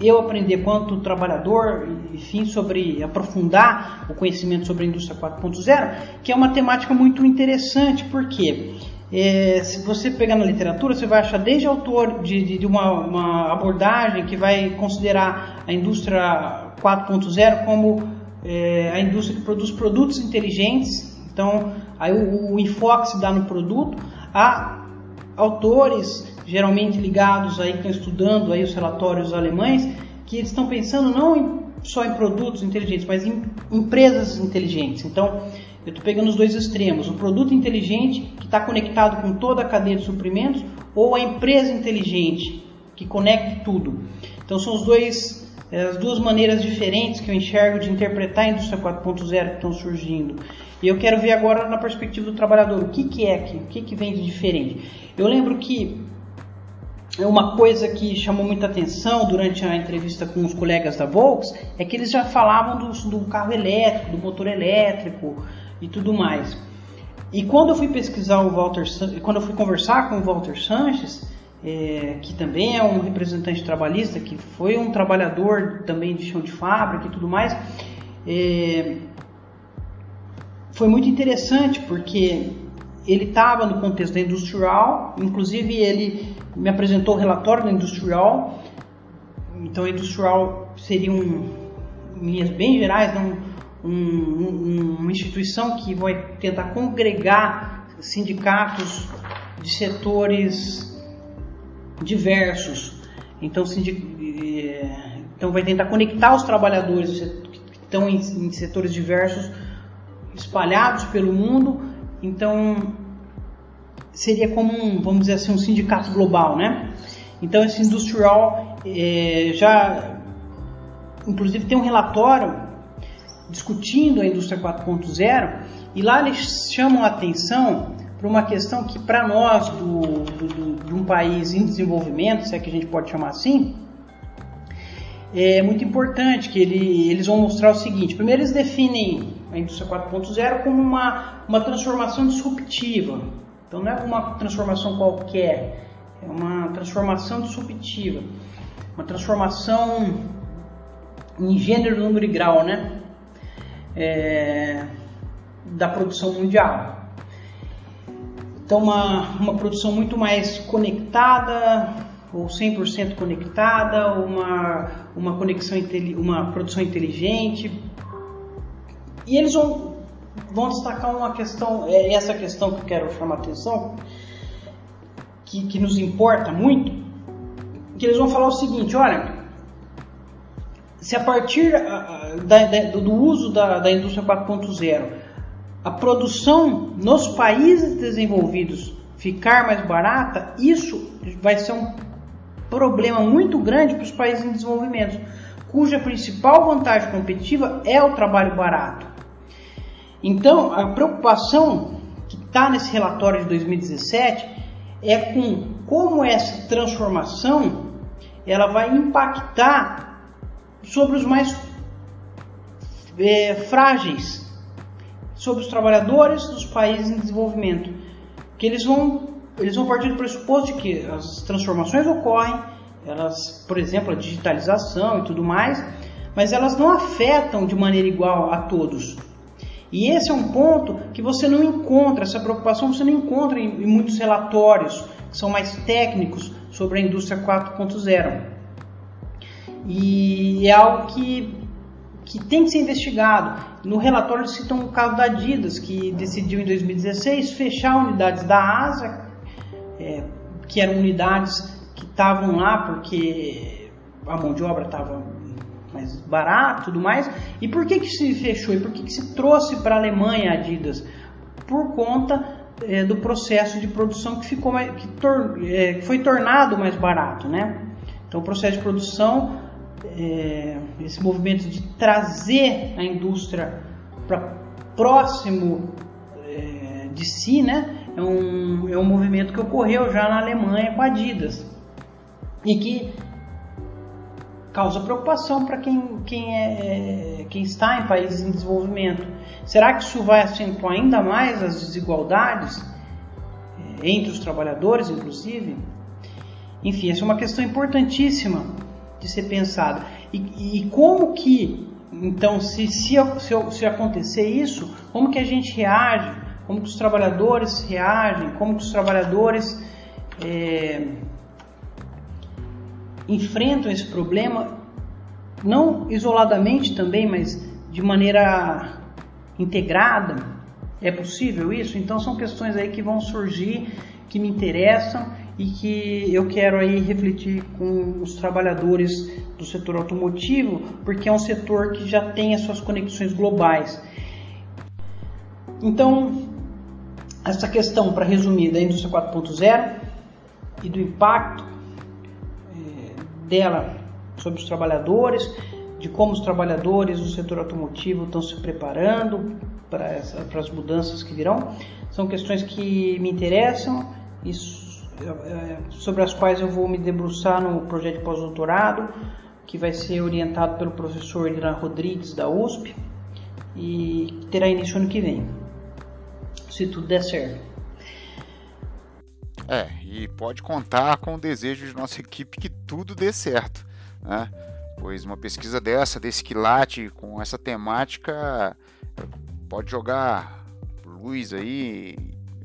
eu aprender quanto trabalhador, enfim, sobre aprofundar o conhecimento sobre a indústria 4.0, que é uma temática muito interessante, porque é, se você pegar na literatura, você vai achar desde autor de, de, de uma, uma, abordagem que vai considerar a indústria 4.0 como é, a indústria que produz produtos inteligentes, então aí o, o enfoque se dá no produto, há autores geralmente ligados aí, que estão estudando aí os relatórios alemães, que eles estão pensando não em, só em produtos inteligentes, mas em empresas inteligentes. Então, eu estou pegando os dois extremos: o produto inteligente que está conectado com toda a cadeia de suprimentos, ou a empresa inteligente que conecta tudo. Então, são os dois eh, as duas maneiras diferentes que eu enxergo de interpretar a indústria 4.0 que estão surgindo. E eu quero ver agora na perspectiva do trabalhador, o que, que é aqui, o que, que vem de diferente. Eu lembro que uma coisa que chamou muita atenção durante a entrevista com os colegas da Volks é que eles já falavam do, do carro elétrico, do motor elétrico e tudo mais. E quando eu fui pesquisar o Walter, quando eu fui conversar com o Walter Sanches, é, que também é um representante trabalhista, que foi um trabalhador também de chão de fábrica e tudo mais, é, foi muito interessante porque ele estava no contexto industrial, inclusive ele me apresentou o relatório da industrial. Então, industrial seria um, em linhas bem gerais, né, um, um, uma instituição que vai tentar congregar sindicatos de setores diversos. Então, eh, então vai tentar conectar os trabalhadores que estão em setores diversos, espalhados pelo mundo. Então, seria como um, vamos dizer assim, um sindicato global, né? Então esse industrial é, já, inclusive tem um relatório discutindo a indústria 4.0 e lá eles chamam a atenção para uma questão que para nós do, do, de um país em desenvolvimento, se é que a gente pode chamar assim, é muito importante que ele, eles vão mostrar o seguinte. Primeiro eles definem a indústria 4.0 como uma, uma transformação disruptiva então não é uma transformação qualquer, é uma transformação disruptiva, uma transformação em gênero, número e grau, né? É, da produção mundial. Então, uma, uma produção muito mais conectada, ou 100% conectada, uma, uma conexão uma produção inteligente. E eles vão, vão destacar uma questão, é essa questão que eu quero chamar a atenção, que, que nos importa muito, que eles vão falar o seguinte, olha, se a partir da, da, do uso da, da indústria 4.0 a produção nos países desenvolvidos ficar mais barata, isso vai ser um problema muito grande para os países em desenvolvimento, cuja principal vantagem competitiva é o trabalho barato. Então, a preocupação que está nesse relatório de 2017 é com como essa transformação ela vai impactar sobre os mais é, frágeis, sobre os trabalhadores dos países em desenvolvimento, que eles vão eles vão partir do pressuposto de que as transformações ocorrem, elas, por exemplo, a digitalização e tudo mais, mas elas não afetam de maneira igual a todos. E esse é um ponto que você não encontra, essa preocupação você não encontra em, em muitos relatórios que são mais técnicos sobre a indústria 4.0. E é algo que, que tem que ser investigado. No relatório citam o caso da Adidas, que decidiu em 2016 fechar unidades da Ásia é, que eram unidades que estavam lá porque a mão de obra estava mais barata tudo mais. E por que, que se fechou? E por que, que se trouxe para a Alemanha a Adidas? Por conta é, do processo de produção que, ficou mais, que, tor, é, foi tornado mais barato. Né? Então o processo de produção, é, esse movimento de trazer a indústria para próximo é, de si, né? é um, é um movimento que ocorreu já na Alemanha com a Adidas e que causa preocupação para quem, quem, é, quem está em países em desenvolvimento. Será que isso vai acentuar ainda mais as desigualdades é, entre os trabalhadores, inclusive? Enfim, essa é uma questão importantíssima de ser pensada. E, e como que, então, se, se, se, se acontecer isso, como que a gente reage como que os trabalhadores reagem, como que os trabalhadores é, enfrentam esse problema, não isoladamente também, mas de maneira integrada. É possível isso? Então são questões aí que vão surgir, que me interessam e que eu quero aí refletir com os trabalhadores do setor automotivo, porque é um setor que já tem as suas conexões globais. Então, essa questão, para resumir, da indústria 4.0 e do impacto dela sobre os trabalhadores, de como os trabalhadores do setor automotivo estão se preparando para, essa, para as mudanças que virão, são questões que me interessam e é, sobre as quais eu vou me debruçar no projeto de pós-doutorado, que vai ser orientado pelo professor Irã Rodrigues da USP e terá início ano que vem se tudo der certo. É, e pode contar com o desejo de nossa equipe que tudo dê certo, né? Pois uma pesquisa dessa, desse quilate, com essa temática, pode jogar luz aí,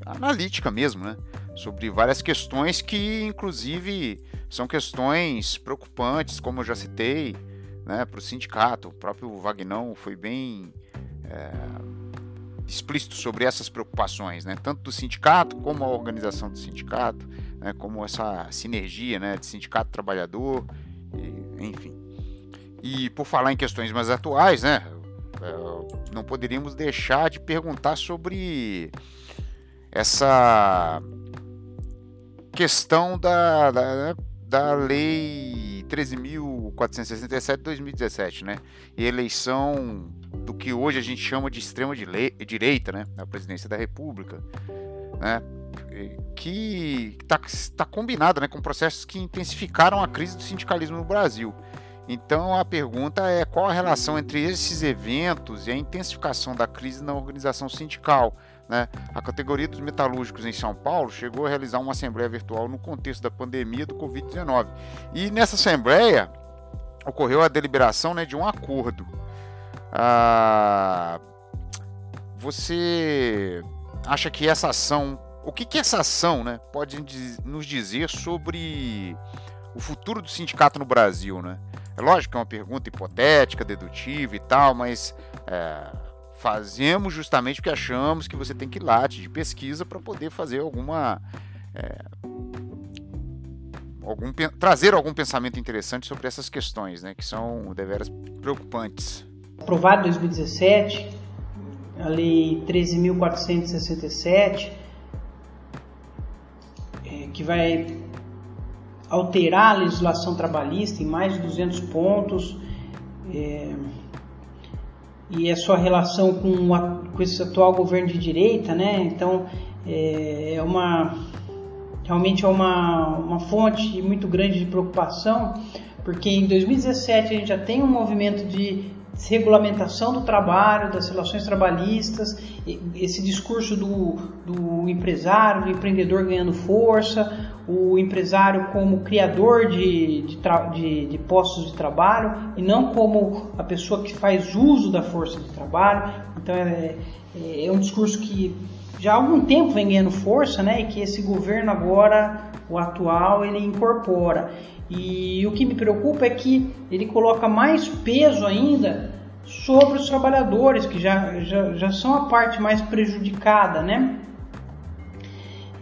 analítica mesmo, né? Sobre várias questões que, inclusive, são questões preocupantes, como eu já citei, né, para o sindicato. O próprio Vagnão foi bem é, explícito sobre essas preocupações, né? tanto do sindicato como a organização do sindicato, né? como essa sinergia né? de sindicato-trabalhador, enfim. E por falar em questões mais atuais, né? É, não poderíamos deixar de perguntar sobre essa questão da, da, da lei 13.467 de 2017, né? E eleição do que hoje a gente chama de extrema direita, né, na presidência da República, né, que está tá combinado né, com processos que intensificaram a crise do sindicalismo no Brasil. Então a pergunta é qual a relação entre esses eventos e a intensificação da crise na organização sindical. Né? A categoria dos metalúrgicos em São Paulo chegou a realizar uma assembleia virtual no contexto da pandemia do Covid-19. E nessa assembleia, ocorreu a deliberação né, de um acordo. Ah, você acha que essa ação, o que, que essa ação né, pode nos dizer sobre o futuro do sindicato no Brasil? Né? É lógico que é uma pergunta hipotética, dedutiva e tal, mas é, fazemos justamente porque achamos que você tem que ir lá de pesquisa para poder fazer alguma. É, algum, trazer algum pensamento interessante sobre essas questões, né, que são deveras preocupantes. Aprovado em 2017, a Lei 13.467, é, que vai alterar a legislação trabalhista em mais de 200 pontos, é, e a sua relação com, com esse atual governo de direita, né? Então, é, é uma realmente é uma, uma fonte muito grande de preocupação, porque em 2017 a gente já tem um movimento de desregulamentação do trabalho, das relações trabalhistas, esse discurso do, do empresário, do empreendedor ganhando força, o empresário como criador de, de, de, de, postos de trabalho e não como a pessoa que faz uso da força de trabalho. Então é, é, é um discurso que já há algum tempo vem ganhando força, né? E que esse governo agora, o atual, ele incorpora. E o que me preocupa é que ele coloca mais peso ainda sobre os trabalhadores, que já, já, já são a parte mais prejudicada, né?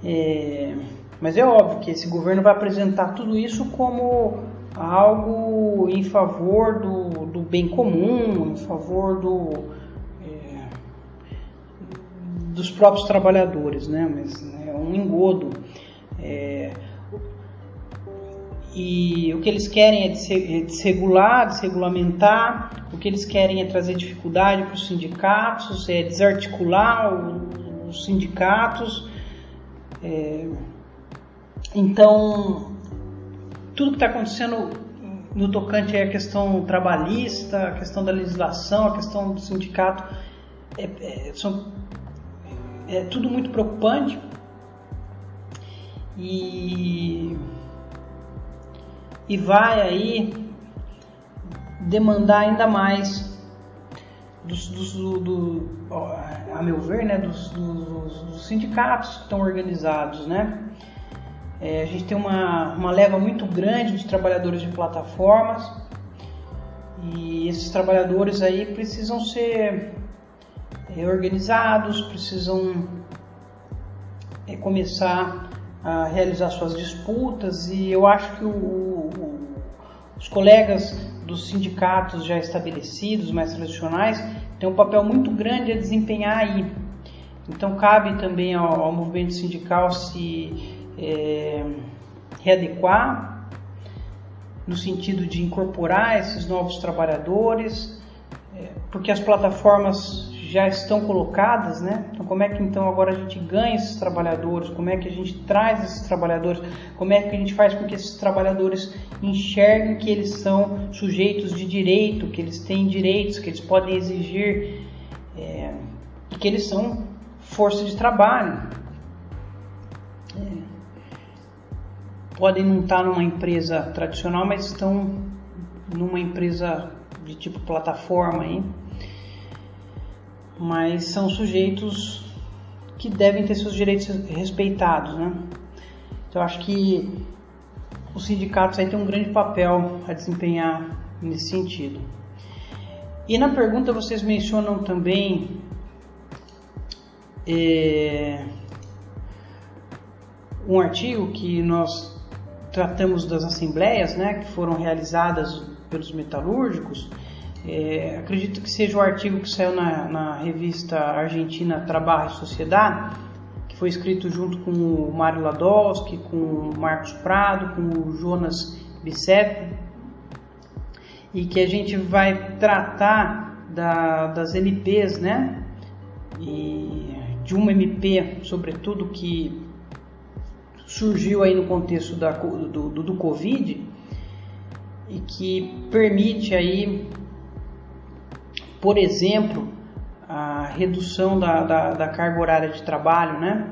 É, mas é óbvio que esse governo vai apresentar tudo isso como algo em favor do, do bem comum, em favor do, é, dos próprios trabalhadores, né? Mas é um engodo. É, e o que eles querem é, é desregular, desregulamentar, o que eles querem é trazer dificuldade para os sindicatos, é desarticular os sindicatos. É, então, tudo que está acontecendo no tocante à questão trabalhista, a questão da legislação, a questão do sindicato, é, é, são, é tudo muito preocupante. E e vai aí demandar ainda mais dos, dos do, do, a meu ver, né, dos, dos, dos sindicatos que estão organizados, né? É, a gente tem uma, uma leva muito grande de trabalhadores de plataformas e esses trabalhadores aí precisam ser é, organizados, precisam é, começar a realizar suas disputas e eu acho que o, o, os colegas dos sindicatos já estabelecidos, mais tradicionais, têm um papel muito grande a desempenhar aí. Então cabe também ao, ao movimento sindical se é, readequar no sentido de incorporar esses novos trabalhadores, é, porque as plataformas já estão colocadas, né? Então como é que então agora a gente ganha esses trabalhadores? Como é que a gente traz esses trabalhadores? Como é que a gente faz com que esses trabalhadores enxerguem que eles são sujeitos de direito, que eles têm direitos, que eles podem exigir é, que eles são força de trabalho? É, podem não estar numa empresa tradicional, mas estão numa empresa de tipo plataforma aí mas são sujeitos que devem ter seus direitos respeitados, né? Então acho que os sindicatos aí têm um grande papel a desempenhar nesse sentido. E na pergunta vocês mencionam também é, um artigo que nós tratamos das assembleias, né, que foram realizadas pelos metalúrgicos é, acredito que seja o artigo que saiu na, na revista argentina Trabalho e Sociedade, que foi escrito junto com o Mário Ladowski, com o Marcos Prado, com o Jonas Bicep, e que a gente vai tratar da, das MPs, né? E de uma MP, sobretudo, que surgiu aí no contexto da, do, do, do Covid e que permite aí por exemplo, a redução da, da, da carga horária de trabalho, né?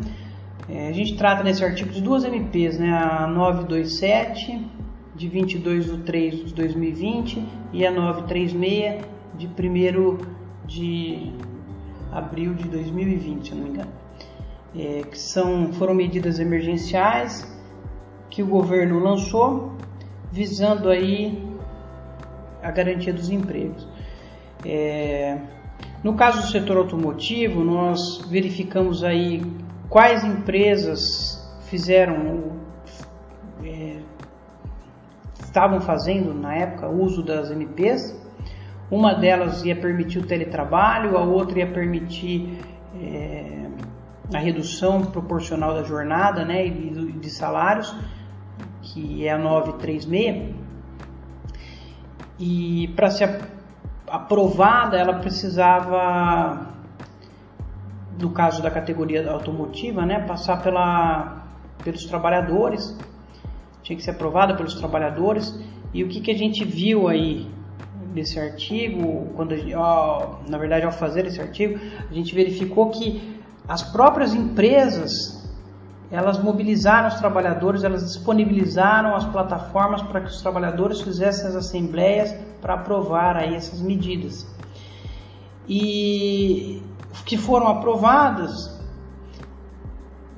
É, a gente trata nesse artigo de duas MPs, né? A 927 de de 22 de 3 de 2020 e a 936 de 1 de abril de 2020, se não me engano. É, que são, foram medidas emergenciais que o governo lançou visando aí a garantia dos empregos. É, no caso do setor automotivo, nós verificamos aí quais empresas fizeram, é, estavam fazendo na época uso das MPs. Uma delas ia permitir o teletrabalho, a outra ia permitir é, a redução proporcional da jornada né, e de salários, que é a 936. E para ser aprovada, ela precisava, no caso da categoria automotiva, né, passar pela, pelos trabalhadores, tinha que ser aprovada pelos trabalhadores. E o que, que a gente viu aí nesse artigo, quando na verdade ao fazer esse artigo, a gente verificou que as próprias empresas elas mobilizaram os trabalhadores, elas disponibilizaram as plataformas para que os trabalhadores fizessem as assembleias para aprovar aí essas medidas. E que foram aprovadas,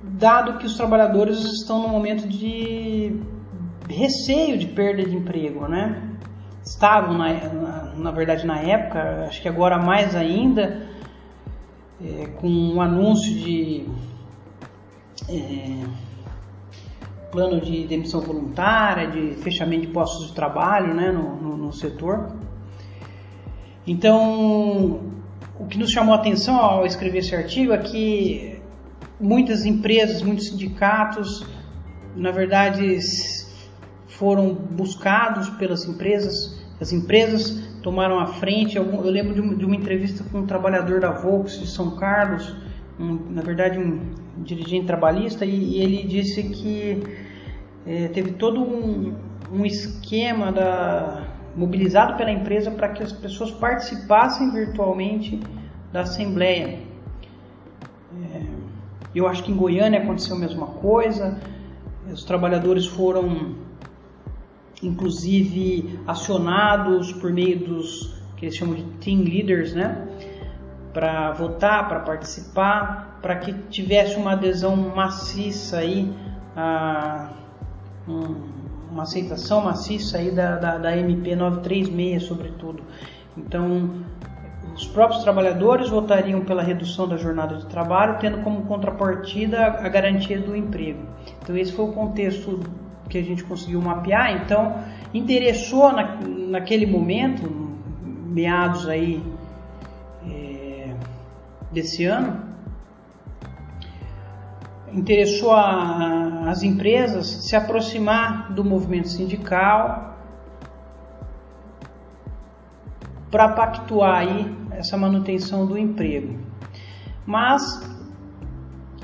dado que os trabalhadores estão no momento de receio de perda de emprego, né? Estavam, na, na, na verdade, na época, acho que agora mais ainda, é, com um anúncio de é, plano de demissão voluntária, de fechamento de postos de trabalho né, no, no, no setor. Então, o que nos chamou a atenção ao escrever esse artigo é que muitas empresas, muitos sindicatos, na verdade, foram buscados pelas empresas, as empresas tomaram a frente. Eu lembro de uma entrevista com um trabalhador da Volks de São Carlos, um, na verdade um dirigente trabalhista, e, ele disse que é, teve todo um, um esquema da, mobilizado pela empresa para que as pessoas participassem virtualmente da assembleia. É, eu acho que em Goiânia aconteceu a mesma coisa. Os trabalhadores foram, inclusive, acionados por meio dos que eles chamam de team leaders, né? Para votar, para participar, para que tivesse uma adesão maciça aí, a, um, uma aceitação maciça aí da, da, da MP 936, sobretudo. Então, os próprios trabalhadores votariam pela redução da jornada de trabalho, tendo como contrapartida a garantia do emprego. Então, esse foi o contexto que a gente conseguiu mapear. Então, interessou na, naquele momento, meados aí desse ano, interessou a, as empresas se aproximar do movimento sindical para pactuar aí essa manutenção do emprego. Mas,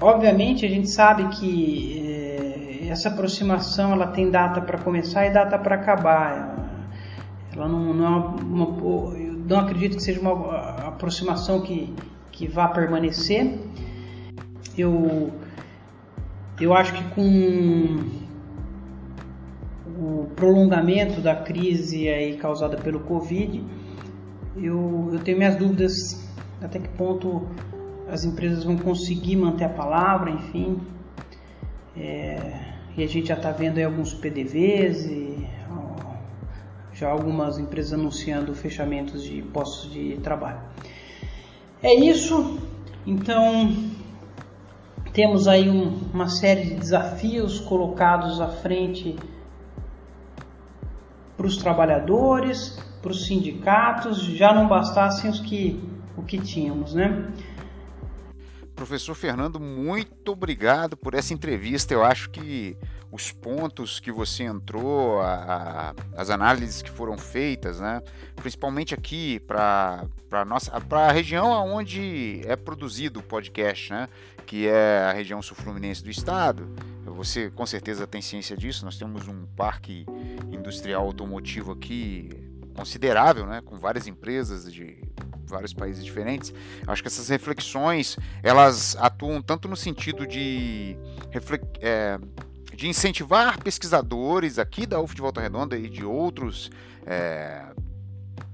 obviamente, a gente sabe que eh, essa aproximação ela tem data para começar e data para acabar. Ela não, não, é uma, eu não acredito que seja uma aproximação que que vá permanecer. Eu, eu acho que com o prolongamento da crise aí causada pelo Covid, eu, eu tenho minhas dúvidas até que ponto as empresas vão conseguir manter a palavra, enfim. É, e a gente já está vendo aí alguns PDVs e já algumas empresas anunciando fechamentos de postos de trabalho. É isso. Então, temos aí um, uma série de desafios colocados à frente para os trabalhadores, para os sindicatos, já não bastassem os que, o que tínhamos, né? Professor Fernando, muito obrigado por essa entrevista. Eu acho que os pontos que você entrou, a, a, as análises que foram feitas, né, principalmente aqui para a região onde é produzido o podcast, né, que é a região sul-fluminense do estado. Você com certeza tem ciência disso. Nós temos um parque industrial automotivo aqui considerável, né, com várias empresas de vários países diferentes. Acho que essas reflexões elas atuam tanto no sentido de, é, de incentivar pesquisadores aqui da UF de Volta Redonda e de outros é,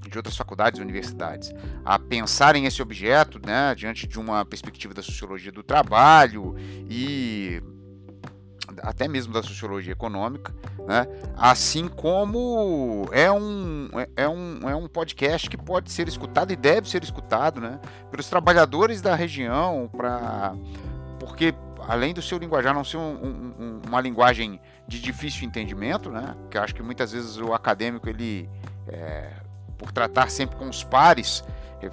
de outras faculdades e universidades a pensarem esse objeto né, diante de uma perspectiva da sociologia do trabalho e até mesmo da sociologia econômica, né? assim como é um, é, um, é um podcast que pode ser escutado e deve ser escutado né? pelos trabalhadores da região, pra, porque além do seu linguajar não ser um, um, uma linguagem de difícil entendimento, né? que eu acho que muitas vezes o acadêmico ele é, por tratar sempre com os pares,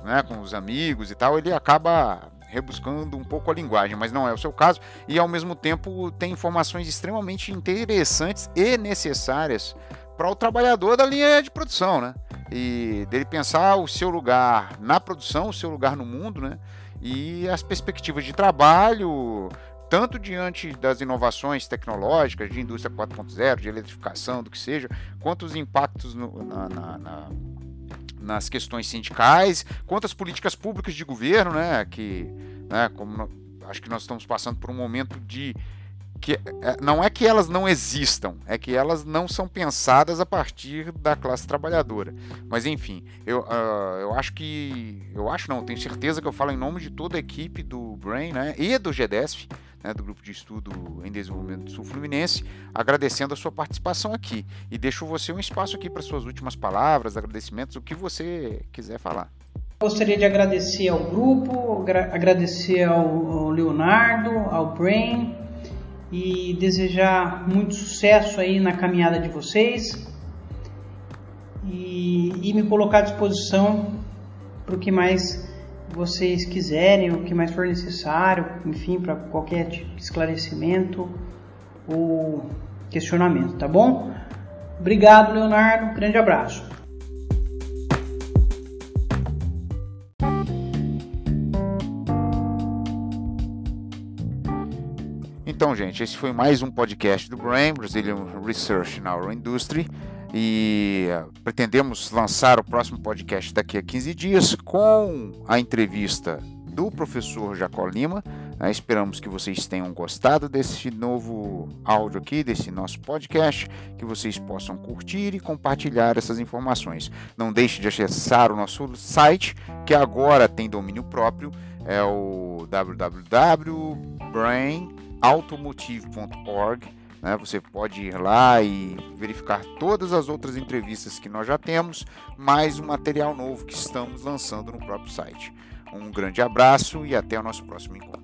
né, com os amigos e tal, ele acaba rebuscando um pouco a linguagem, mas não é o seu caso, e ao mesmo tempo tem informações extremamente interessantes e necessárias para o trabalhador da linha de produção, né? E dele pensar o seu lugar na produção, o seu lugar no mundo, né? E as perspectivas de trabalho, tanto diante das inovações tecnológicas, de indústria 4.0, de eletrificação, do que seja, quanto os impactos no, na, na, na nas questões sindicais, quanto às políticas públicas de governo, né, que, né, como acho que nós estamos passando por um momento de que é, não é que elas não existam, é que elas não são pensadas a partir da classe trabalhadora. Mas enfim, eu, uh, eu acho que. Eu acho não, tenho certeza que eu falo em nome de toda a equipe do Brain né, e do GDESF, né, do Grupo de Estudo em Desenvolvimento do Sul Fluminense, agradecendo a sua participação aqui. E deixo você um espaço aqui para suas últimas palavras, agradecimentos, o que você quiser falar. Gostaria de agradecer ao grupo, agradecer ao Leonardo, ao Brain e desejar muito sucesso aí na caminhada de vocês e, e me colocar à disposição para o que mais vocês quiserem, o que mais for necessário, enfim, para qualquer tipo de esclarecimento ou questionamento, tá bom? Obrigado, Leonardo. Grande abraço. Então, gente, esse foi mais um podcast do Brain, Brazilian Research in Our Industry. E eh, pretendemos lançar o próximo podcast daqui a 15 dias com a entrevista do professor Jacó Lima. Né? Esperamos que vocês tenham gostado desse novo áudio aqui, desse nosso podcast, que vocês possam curtir e compartilhar essas informações. Não deixe de acessar o nosso site, que agora tem domínio próprio, é o www.brain.com automotive.org. Né? Você pode ir lá e verificar todas as outras entrevistas que nós já temos, mais um material novo que estamos lançando no próprio site. Um grande abraço e até o nosso próximo encontro.